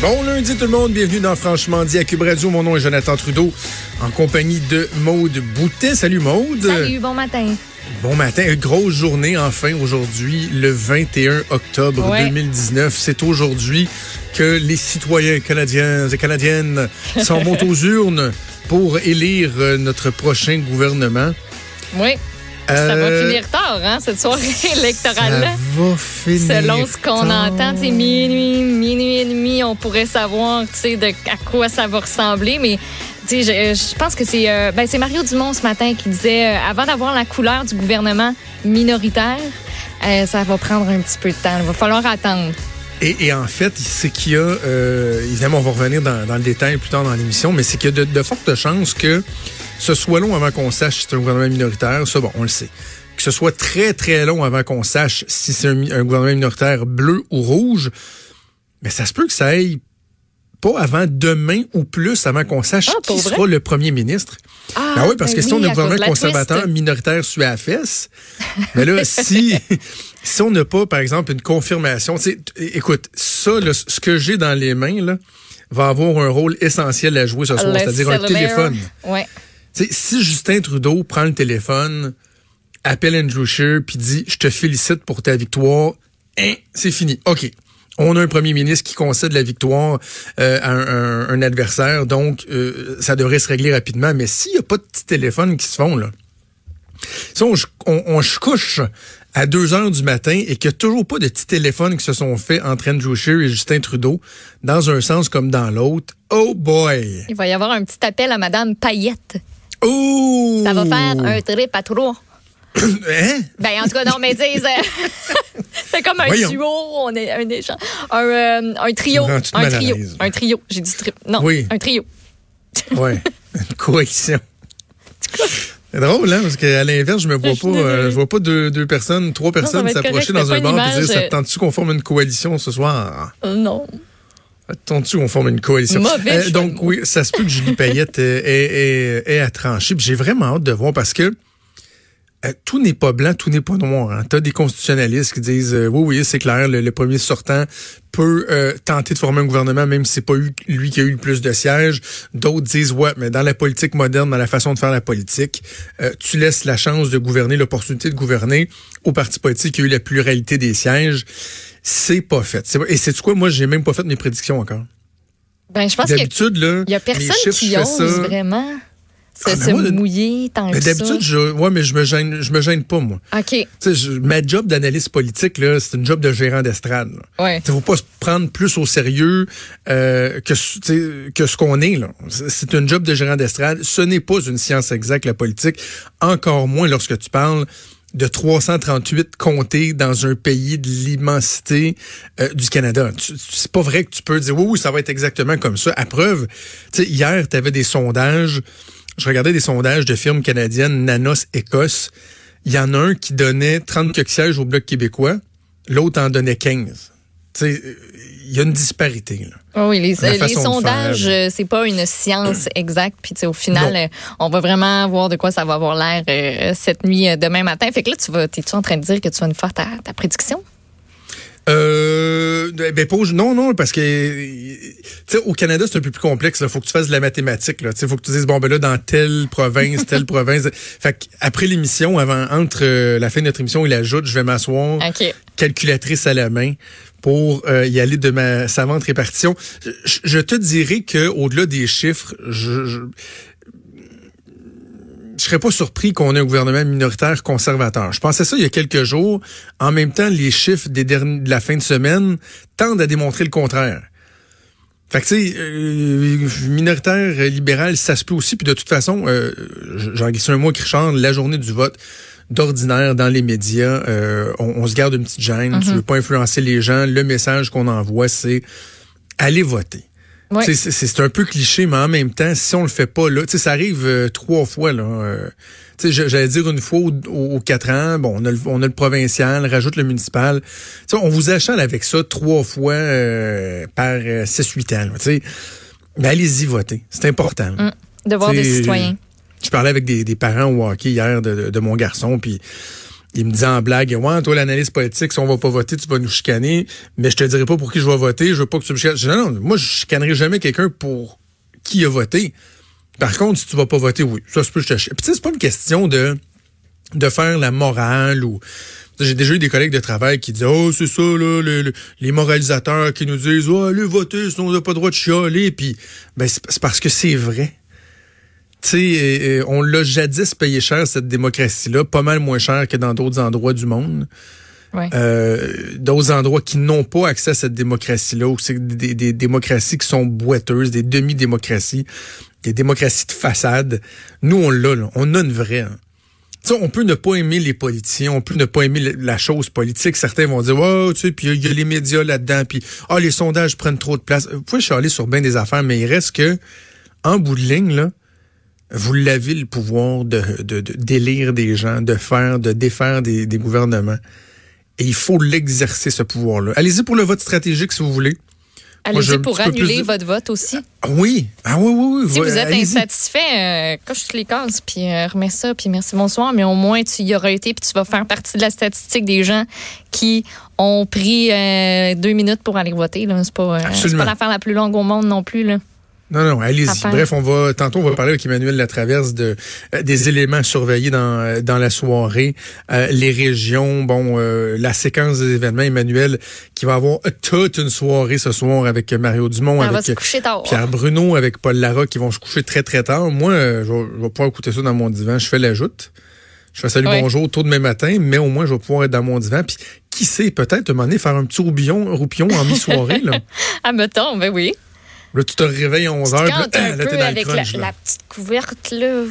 Bon lundi tout le monde, bienvenue dans Franchement dit à Cube Radio. Mon nom est Jonathan Trudeau, en compagnie de Maude Boutet. Salut Maude. Salut, bon matin. Bon matin, une grosse journée enfin aujourd'hui, le 21 octobre Ouais. 2019. C'est aujourd'hui que les citoyens canadiens et canadiennes s'en vont aux urnes pour élire euh, notre prochain gouvernement. Oui. Ça va Euh, finir tard, hein, cette soirée Ça électorale-là. va finir. Selon ce qu'on entend, minuit, minuit et demi, on pourrait savoir, de à quoi ça va ressembler, mais je, je pense que c'est euh, ben, c'est Mario Dumont ce matin qui disait, euh, avant d'avoir la couleur du gouvernement minoritaire, ça va prendre un petit peu de temps. Il va falloir attendre. Et, en fait, c'est qu'il y a, euh, évidemment, on va revenir dans, dans le détail plus tard dans l'émission, mais c'est qu'il y a de, fortes chances que ce soit long avant qu'on sache si c'est un gouvernement minoritaire. Ça, bon, on le sait. Que ce soit très, très long avant qu'on sache si c'est un, un gouvernement minoritaire bleu ou rouge. Mais ça se peut que ça aille pas avant demain ou plus avant qu'on sache Ah, qui pour vrai? sera le premier ministre. Ah, Ben oui, parce que si on a un à cause de gouvernement conservateur twist. minoritaire à la fesse, mais là, si, si on n'a pas, par exemple, une confirmation, écoute, ça, là, ce que j'ai dans les mains, là, va avoir un rôle essentiel à jouer ce soir, c'est-à-dire un téléphone. Ouais. Si Justin Trudeau prend le téléphone, appelle Andrew Scheer, puis dit « Je te félicite pour ta victoire hein, », c'est fini. OK. On a un premier ministre qui concède la victoire euh, à un, adversaire, donc euh, ça devrait se régler rapidement. Mais s'il n'y a pas de petits téléphones qui se font, là, si on, on, on se couche à 2 heures du matin et qu'il n'y a toujours pas de petits téléphones qui se sont faits entre Andrew Scheer et Justin Trudeau, dans un sens comme dans l'autre, oh boy! Il va y avoir un petit appel à Madame Payette. Oh! Ça va faire un trip à trois. Hein? Ben, en tout cas, non, mais dis, euh, c'est comme un Voyons. duo, on est un échange. Un, euh, un trio. Un trio. Un trio. J'ai dit trip. Non, Oui. un trio. Ouais, une coalition. C'est drôle, hein, parce qu'à l'inverse, je me vois pas, euh, je vois pas deux, deux personnes, trois personnes s'approcher dans un bar et dire, ça tente-tu qu'on forme une coalition ce soir? Euh, non. Ça te tente-tu qu'on forme une coalition? Mauvais de donc, oui, ça se peut que Julie Payette euh, ait- ait à trancher. J'ai vraiment hâte de voir parce que euh, tout n'est pas blanc, tout n'est pas noir. Hein. Tu as des constitutionnalistes qui disent euh, oui, oui, c'est clair, le, le premier sortant peut euh, tenter de former un gouvernement, même si c'est pas eu- lui qui a eu le plus de sièges. D'autres disent ouais, mais dans la politique moderne, dans la façon de faire la politique, euh, tu laisses la chance de gouverner, l'opportunité de gouverner au parti politique qui a eu la pluralité des sièges. C'est pas fait. Pas- Et c'est quoi, moi, j'ai même pas fait mes prédictions encore. Ben, je pense qu'il là, y a personne qui ose ça. vraiment se, Ah, se moi, de- mouiller tant Mais que ça. d'habitude, je, ouais, mais je me gêne, je me gêne pas, moi. OK. Je- ma job d'analyste politique, là, c'est une job de gérant d'estrade. là. Ouais. Il faut pas se prendre plus au sérieux euh, que, que ce qu'on est. là. C'est une job de gérant d'estrade. Ce n'est pas une science exacte, la politique. Encore moins lorsque tu parles de 338 comtés dans un pays de l'immensité euh, du Canada. Tu- tu- C'est pas vrai que tu peux dire oui, oui, ça va être exactement comme ça. À preuve, hier, tu avais des sondages. Je regardais des sondages de firmes canadiennes, Nanos, Écosse. Il y en a un qui donnait 30 quelques sièges au Bloc québécois, l'autre en donnait 15. Tu sais, euh, il y a une disparité. Là. Ah Oui, les, les sondages, euh, c'est pas une science exacte. Puis, tu sais, au final, Non. euh, on va vraiment voir de quoi ça va avoir l'air euh, cette nuit, demain matin. Fait que là, tu vas, t'es-tu en train de dire que tu vas nous faire ta, ta prédiction? Euh, ben pas au- non non parce que tu sais au Canada c'est un peu plus complexe il faut que tu fasses de la mathématique là. Tu sais faut que tu dises bon ben là dans telle province telle province. Fait après l'émission avant entre euh, la fin de notre émission et l'ajoute je vais m'asseoir OK. calculatrice à la main pour euh, y aller de ma savante répartition. Je, je te dirais que au-delà des chiffres je je serais pas surpris qu'on ait un gouvernement minoritaire conservateur. Je pensais ça il y a quelques jours. En même temps, les chiffres des derniers, de la fin de semaine tendent à démontrer le contraire. Fait que, tu sais, euh, minoritaire libéral, ça se peut aussi. Puis de toute façon, euh, j'en glisse un mot avec Richard, la journée du vote, d'ordinaire dans les médias, euh, on, on se garde une petite gêne. Tu veux pas influencer les gens. Le message qu'on envoie, c'est allez voter. C'est c'est un peu cliché, mais en même temps, si on le fait pas là, ça arrive euh, trois fois là. euh, j'allais dire une fois aux, aux quatre ans, bon, on a, le, on a le provincial, rajoute le municipal. Tu sais, on vous achale avec ça trois fois euh, par euh, 6-8 ans. là, Tu sais, mais allez-y voter, c'est important. là. Hum, Devoir des citoyens. Je parlais avec des, des parents au hockey hier de, de- de mon garçon, puis il me dit en blague, ouais, toi, l'analyse politique, si on va pas voter, tu vas nous chicaner, mais je te dirai pas pour qui je vais voter, je veux pas que tu me chicanes. non, non, moi, je chicanerai jamais quelqu'un pour qui a voté. Par contre, si tu vas pas voter, oui, ça se peut, je te Puis tu sais, c'est pas une question de, de faire la morale ou j'ai déjà eu des collègues de travail qui disent Oh, c'est ça, les, moralisateurs qui nous disent Oh, allez voter, sinon on n'a pas le droit de chialer. Puis, ben, c'est parce que c'est vrai. Tu sais, on l'a jadis payé cher, cette démocratie-là, pas mal moins cher que dans d'autres endroits du monde. Ouais. Euh, d'autres endroits qui n'ont pas accès à cette démocratie-là, ou c'est des, des, démocraties qui sont boiteuses, des demi-démocraties, des démocraties de façade. Nous, on l'a, là. on a une vraie. Hein on peut ne pas aimer les politiciens, on peut ne pas aimer la chose politique. Certains vont dire, oh, tu sais, puis il y a les médias là-dedans, puis ah, les sondages prennent trop de place. Vous pouvez chialer sur bien des affaires, mais il reste que, en bout de ligne, là, vous l'avez le pouvoir de, de, d'élire des gens, de faire, de défaire des, des gouvernements. Et il faut l'exercer, ce pouvoir-là. Allez-y pour le vote stratégique, si vous voulez. Allez-y pour annuler votre vote aussi. Ah oui. Ah oui, oui, oui. Si vous êtes insatisfait, euh, coche les cases, puis euh, remets ça, puis merci, bonsoir. Mais au moins, tu y auras été, puis tu vas faire partie de la statistique des gens qui ont pris euh, deux minutes pour aller voter. C'est pas, pas l'affaire la plus longue au monde non plus. Là. Non, non, allez-y. Bref, on va tantôt on va parler avec Emmanuel Latraverse de euh, des éléments surveillés dans euh, dans la soirée, euh, les régions, bon, la séquence des événements. Emmanuel qui va avoir toute une soirée ce soir avec Mario Dumont, avec Pierre Bruno, avec Paul Lara qui vont se coucher très très tard. Moi, je vais, pouvoir écouter ça dans mon divan. Je fais la joute. Je fais salut bonjour tôt demain matin, mais au moins je vais pouvoir être dans mon divan. Puis qui sait, peut-être un faire un petit roupillon, roupillon en mi-soirée. ah, mettons, ben oui. Là, tu te réveilles à 11 h là, là, t'es dans avec crunch, la, la, petite couverte, là,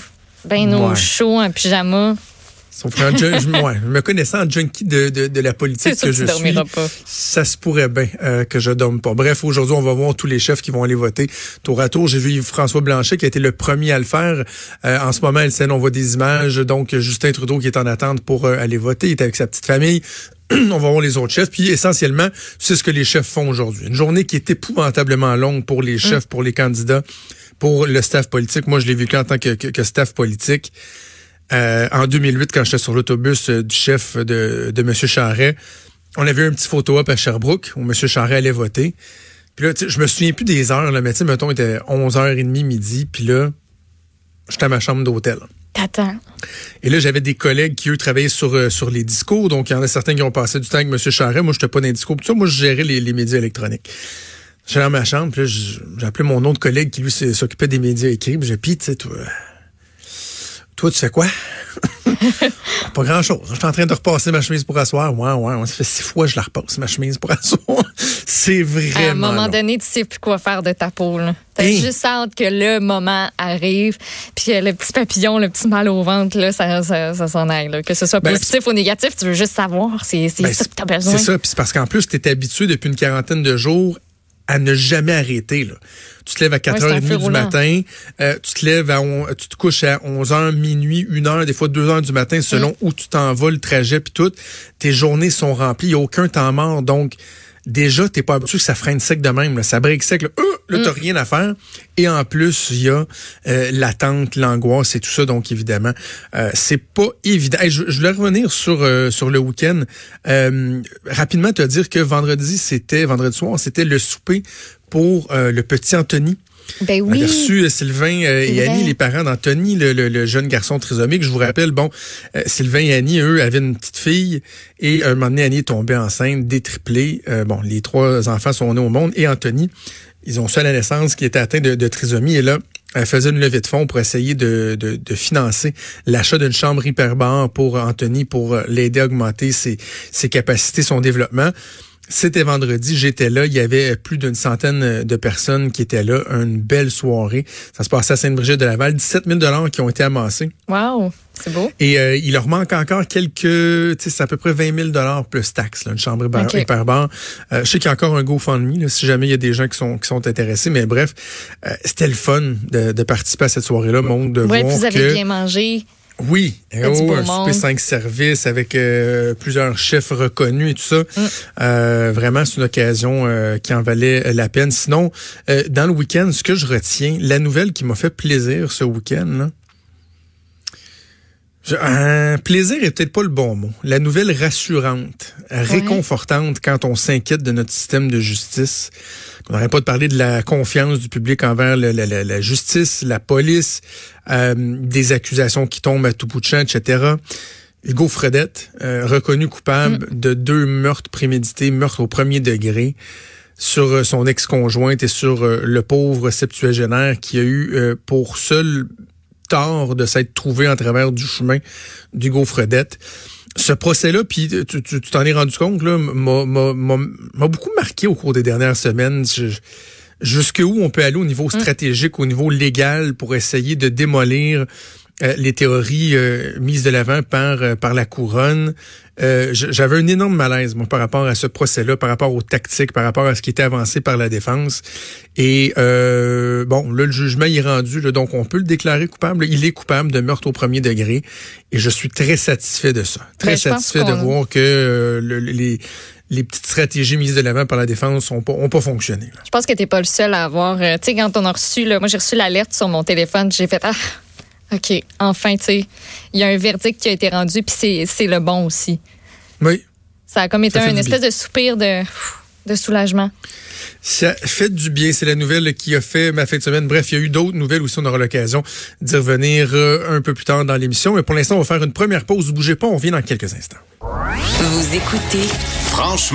ben au chaud, un pyjama. Sauf qu'en je, me connaissant en junkie de, de, de la politique que je suis, pas. ça se pourrait bien euh, que je dorme pas. Bref, aujourd'hui, on va voir tous les chefs qui vont aller voter tour à tour. J'ai vu François Blanchet qui a été le premier à le faire. Euh, en ce moment, elle on voit des images. Donc, Justin Trudeau qui est en attente pour euh, aller voter. Il est avec sa petite famille. on va voir les autres chefs. Puis essentiellement, c'est ce que les chefs font aujourd'hui. Une journée qui est épouvantablement longue pour les chefs, mm. pour les candidats, pour le staff politique. Moi, je l'ai vécu en tant que, que, staff politique. Euh, en 2008, quand j'étais sur l'autobus euh, du chef de, de M. Charret, on avait un petit photo-op à Sherbrooke où M. Charret allait voter. Puis là, je me souviens plus des heures, là, mais tu sais, mettons, il était 11h30 midi, puis là, j'étais à ma chambre d'hôtel. Et là, j'avais des collègues qui, eux, travaillaient sur, euh, sur les discours. Donc, il y en a certains qui ont passé du temps avec M. Charret. Moi, je n'étais pas dans les discours. Puis ça, moi, je gérais les, les médias électroniques. J'allais dans ma chambre, puis j'ai appelé mon autre collègue qui, lui, s'occupait des médias écrits. Puis j'ai dit, tu sais, toi, toi, tu fais quoi? pas grand chose. Je suis en train de repasser ma chemise pour asseoir. Ouais, ouais, ça fait six fois que je la repasse, ma chemise pour asseoir. c'est vraiment. À un moment donné, tu sais plus quoi faire de ta peau. T'as hein? juste hâte que le moment arrive, puis le petit papillon, le petit mal au ventre, là, ça, ça, s'en aille. Là. Que ce soit ben, positif ou négatif, tu veux juste savoir. C'est ben, ça que t'as besoin. C'est ça. Puis c'est parce qu'en plus, tu es habitué depuis une quarantaine de jours à ne jamais arrêter. Là. Tu te lèves à 4h30 du matin, euh, tu te lèves à tu te couches à 11h, minuit, 1h, des fois 2h du matin selon mm. où tu t'en vas, le trajet puis tout. Tes journées sont remplies, il n'y a aucun temps mort. Donc, déjà, t'es pas habitué que ça freine sec de même. Là. Ça brique sec. Là, euh, là t'as mm. rien à faire. Et en plus, il y a euh, l'attente, l'angoisse et tout ça. Donc, évidemment, euh, c'est pas évident. je, je, voulais revenir sur euh, sur le week-end. rapidement, te dire que vendredi, c'était vendredi soir, c'était le souper pour le petit Anthony. Ben oui. On a reçu euh, Sylvain euh, et Annie, les parents d'Anthony, le, jeune garçon trisomique. Je vous rappelle, bon, euh, Sylvain et Annie, eux, avaient une petite fille et un moment donné, Annie est tombée enceinte, détriplée. bon, les trois enfants sont nés au monde et Anthony, ils ont su à la naissance qui était atteint de, trisomie et là, elle faisait une levée de fonds pour essayer de, de, financer l'achat d'une chambre hyperbare pour Anthony pour l'aider à augmenter ses, ses capacités, son développement. C'était vendredi, j'étais là. Il y avait plus d'une centaine de personnes qui étaient là. Une belle soirée. Ça se passait à Sainte-Brigitte-de-Laval. 17 000 dollars qui ont été amassés. Wow, c'est beau. Et euh, il leur manque encore quelques, tu sais, c'est à peu près 20 000 dollars plus taxes, là, une chambre okay. hyperbar. Euh, je sais qu'il y a encore un GoFundMe, là, si jamais il y a des gens qui sont qui sont intéressés. Mais bref, euh, c'était le fun de, de, participer à cette soirée-là, monde de ouais, voir vous avez bien mangé. Oui, oh, un super cinq services avec euh, plusieurs chefs reconnus et tout ça. Mm. Euh, vraiment, c'est une occasion euh, qui en valait la peine. Sinon, dans le week-end, ce que je retiens, la nouvelle qui m'a fait plaisir ce week-end, Un plaisir est peut-être pas le bon mot. La nouvelle rassurante, réconfortante quand on s'inquiète de notre système de justice. On n'arrête pas de parler de la confiance du public envers la, justice, la police, euh, des accusations qui tombent à tout bout de champ, etc. Hugo Fredette, euh, reconnu coupable mm. de deux meurtres prémédités, meurtres au premier degré sur euh, son ex-conjointe et sur le pauvre septuagénaire qui a eu pour seul tort de s'être trouvé en travers du chemin d'Hugo Fredette. Ce procès-là, puis tu t'en es rendu compte, là, m'a beaucoup marqué au cours des dernières semaines. Jusqu'où on peut aller au niveau mm. stratégique, au niveau légal, pour essayer de démolir euh, les théories euh, mises de l'avant par euh, par la couronne. J'avais un énorme malaise moi, par rapport à ce procès-là, par rapport aux tactiques, par rapport à ce qui était avancé par la défense. Et bon, là le jugement est rendu, donc on peut le déclarer coupable. Il est coupable de meurtre au premier degré, et je suis très satisfait de ça, très satisfait de voir que les les petites stratégies mises de l'avant par la défense ont pas, ont pas fonctionné. Je pense que tu pas le seul à avoir. tu sais, quand on a reçu, là, moi j'ai reçu l'alerte sur mon téléphone, j'ai fait ah OK, enfin, tu sais, il y a un verdict qui a été rendu, puis c'est le bon aussi. Oui. Ça a comme été un espèce de soupir de, de soulagement. Ça fait du bien. C'est la nouvelle qui a fait ma fin de semaine. Bref, il y a eu d'autres nouvelles aussi. On aura l'occasion d'y revenir euh, un peu plus tard dans l'émission. Mais pour l'instant, on va faire une première pause. Ne bougez pas. On vient dans quelques instants. Vous écoutez Franchement.